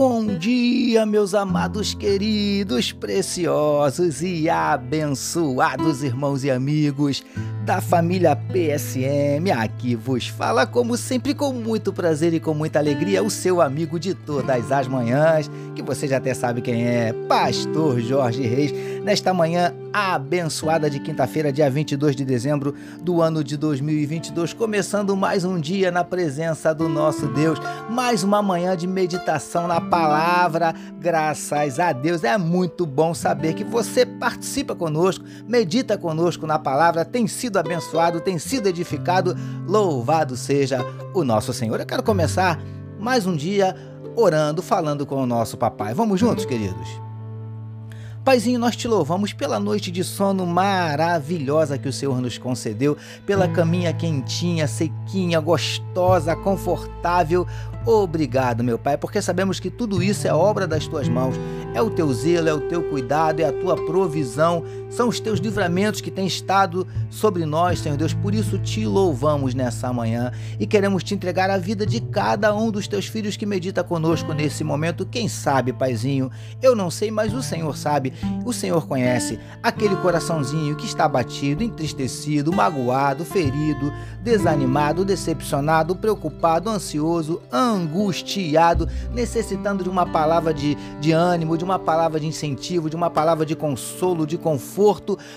Bom dia, meus amados, queridos, preciosos e abençoados irmãos e amigos da família PSM. Aqui vos fala, como sempre, com muito prazer e com muita alegria, o seu amigo de todas as manhãs, que você já até sabe quem é, Pastor Jorge Reis, nesta manhã abençoada de quinta-feira, dia 22 de dezembro do ano de 2022, começando mais um dia na presença do nosso Deus, mais uma manhã de meditação na palavra. Graças a Deus, é muito bom saber que você participa conosco, medita conosco na palavra, tem sido abençoado, tem sido edificado. Louvado seja o nosso Senhor. Eu quero começar mais um dia orando, falando com o nosso papai. Vamos juntos, queridos? Paizinho, nós te louvamos pela noite de sono maravilhosa que o Senhor nos concedeu, pela caminha quentinha, sequinha, gostosa, confortável. Obrigado, meu Pai, porque sabemos que tudo isso é obra das tuas mãos. É o teu zelo, é o teu cuidado, é a tua provisão, são os teus livramentos que têm estado sobre nós, Senhor Deus. Por isso te louvamos nessa manhã e queremos te entregar a vida de cada um dos teus filhos que medita conosco nesse momento. Quem sabe, Paizinho, eu não sei, mas o Senhor sabe, o Senhor conhece aquele coraçãozinho que está abatido, entristecido, magoado, ferido, desanimado, decepcionado, preocupado, ansioso, angustiado, necessitando de uma palavra de, de ânimo, de uma palavra de incentivo, de uma palavra de consolo, de conforto.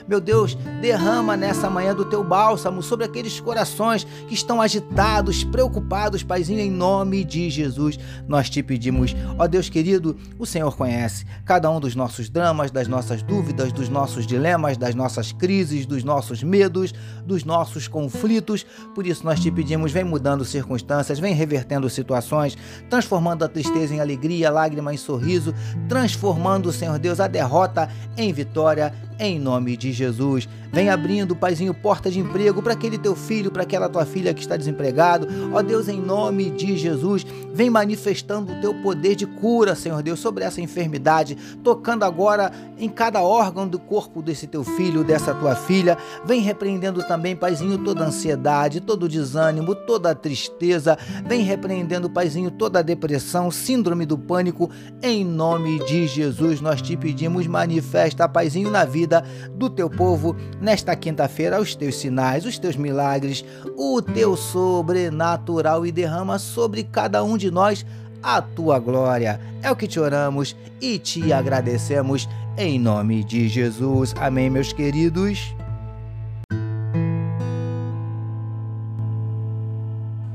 Meu Deus, derrama nessa manhã do teu bálsamo sobre aqueles corações que estão agitados, preocupados, Paizinho, em nome de Jesus. Nós te pedimos, ó Deus querido, o Senhor conhece cada um dos nossos dramas, das nossas dúvidas, dos nossos dilemas, das nossas crises, dos nossos medos, dos nossos conflitos. Por isso nós te pedimos, vem mudando circunstâncias, vem revertendo situações, transformando a tristeza em alegria, a lágrima em sorriso, transformando, Senhor Deus, a derrota em vitória, em nome de Jesus. Vem abrindo, Paizinho, porta de emprego para aquele teu filho, para aquela tua filha que está desempregado. Ó Deus, em nome de Jesus, vem manifestando o teu poder de cura, Senhor Deus, sobre essa enfermidade, tocando agora em cada órgão do corpo desse teu filho, dessa tua filha. Vem repreendendo também, Paizinho, toda ansiedade, todo desânimo, toda tristeza. Vem repreendendo, Paizinho, toda a depressão, síndrome do pânico. Em nome de Jesus, nós te pedimos, manifesta, Paizinho, na vida do teu povo nesta quinta-feira os teus sinais, os teus milagres, o teu sobrenatural e derrama sobre cada um de nós a tua glória. É o que te oramos e te agradecemos em nome de Jesus. Amém, meus queridos.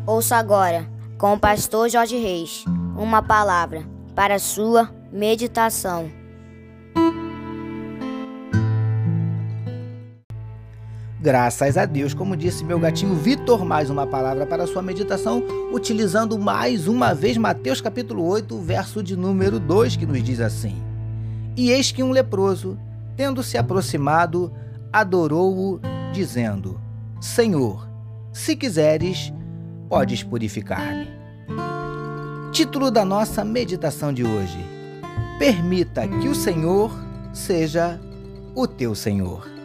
Ouça agora, com o pastor Jorge Reis, uma palavra para sua meditação. Graças a Deus, como disse meu gatinho Vitor, mais uma palavra para sua meditação, utilizando mais uma vez Mateus capítulo 8, verso de número 2, que nos diz assim: E eis que um leproso, tendo se aproximado, adorou-o, dizendo: Senhor, se quiseres, podes purificar-me. Título da nossa meditação de hoje: Permita que o Senhor seja o teu Senhor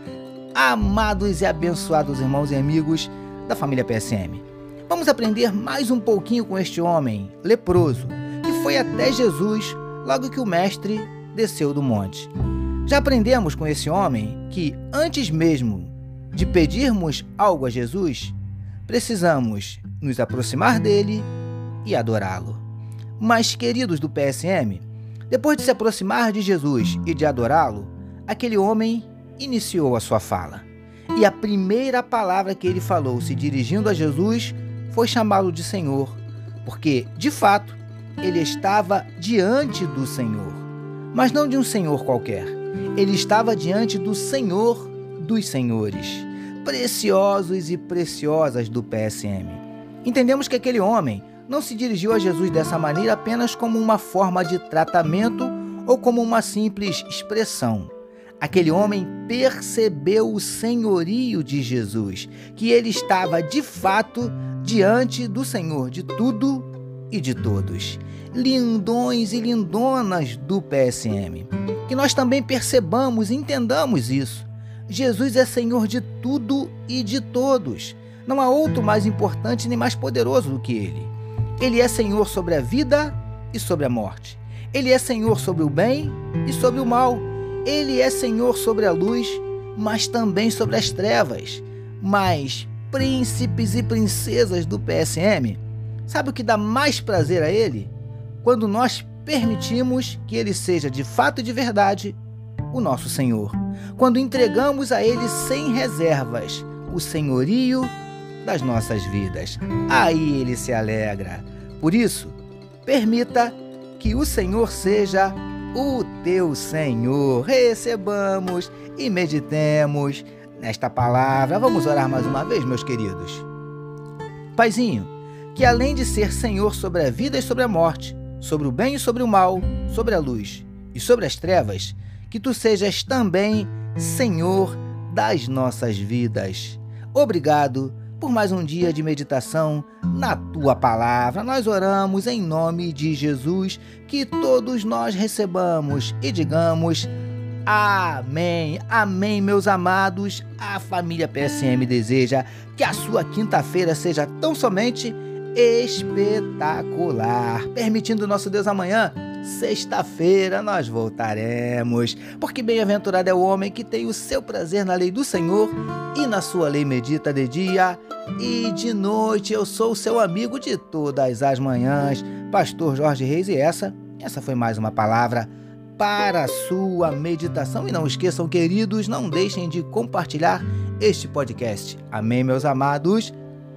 amados e abençoados irmãos e amigos da família PSM. Vamos aprender mais um pouquinho com este homem leproso que foi até Jesus logo que o mestre desceu do monte. Já aprendemos com esse homem que antes mesmo de pedirmos algo a Jesus, precisamos nos aproximar dele e adorá-lo. Mas, queridos do PSM, depois de se aproximar de Jesus e de adorá-lo, aquele homem iniciou a sua fala. E a primeira palavra que ele falou, se dirigindo a Jesus, foi chamá-lo de Senhor, porque, de fato, ele estava diante do Senhor, mas não de um Senhor qualquer. Ele estava diante do Senhor dos Senhores, preciosos e preciosas do PSM. Entendemos que aquele homem não se dirigiu a Jesus dessa maneira apenas como uma forma de tratamento ou como uma simples expressão. Aquele homem percebeu o senhorio de Jesus, que ele estava de fato diante do Senhor de tudo e de todos. Lindões e lindonas do PSM. Que nós também percebamos e entendamos isso. Jesus é Senhor de tudo e de todos. Não há outro mais importante nem mais poderoso do que Ele. Ele é Senhor sobre a vida e sobre a morte. Ele é Senhor sobre o bem e sobre o mal. Ele é Senhor sobre a luz, mas também sobre as trevas. Mas príncipes e princesas do PSM, sabe o que dá mais prazer a ele? Quando nós permitimos que ele seja de fato e de verdade o nosso Senhor. Quando entregamos a ele sem reservas o senhorio das nossas vidas. Aí ele se alegra. Por isso, permita que o Senhor seja o teu Senhor. Recebamos e meditemos nesta palavra. Vamos orar mais uma vez, meus queridos. Paizinho, que além de ser Senhor sobre a vida e sobre a morte, sobre o bem e sobre o mal, sobre a luz e sobre as trevas, que tu sejas também Senhor das nossas vidas. Obrigado por mais um dia de meditação na tua palavra. Nós oramos em nome de Jesus, que todos nós recebamos e digamos Amém. Amém, meus amados. A família PSM deseja que a sua quinta-feira seja tão somente espetacular. Permitindo nosso Deus amanhã, sexta-feira nós voltaremos. Porque bem-aventurado é o homem que tem o seu prazer na lei do Senhor e na sua lei medita de dia e de noite. Eu sou o seu amigo de todas as manhãs, Pastor Jorge Reis, e essa, essa foi mais uma palavra para a sua meditação. E não esqueçam, queridos, não deixem de compartilhar este podcast. Amém, meus amados.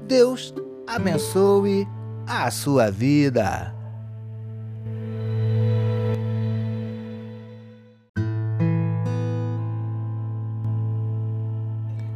Deus abençoe a sua vida.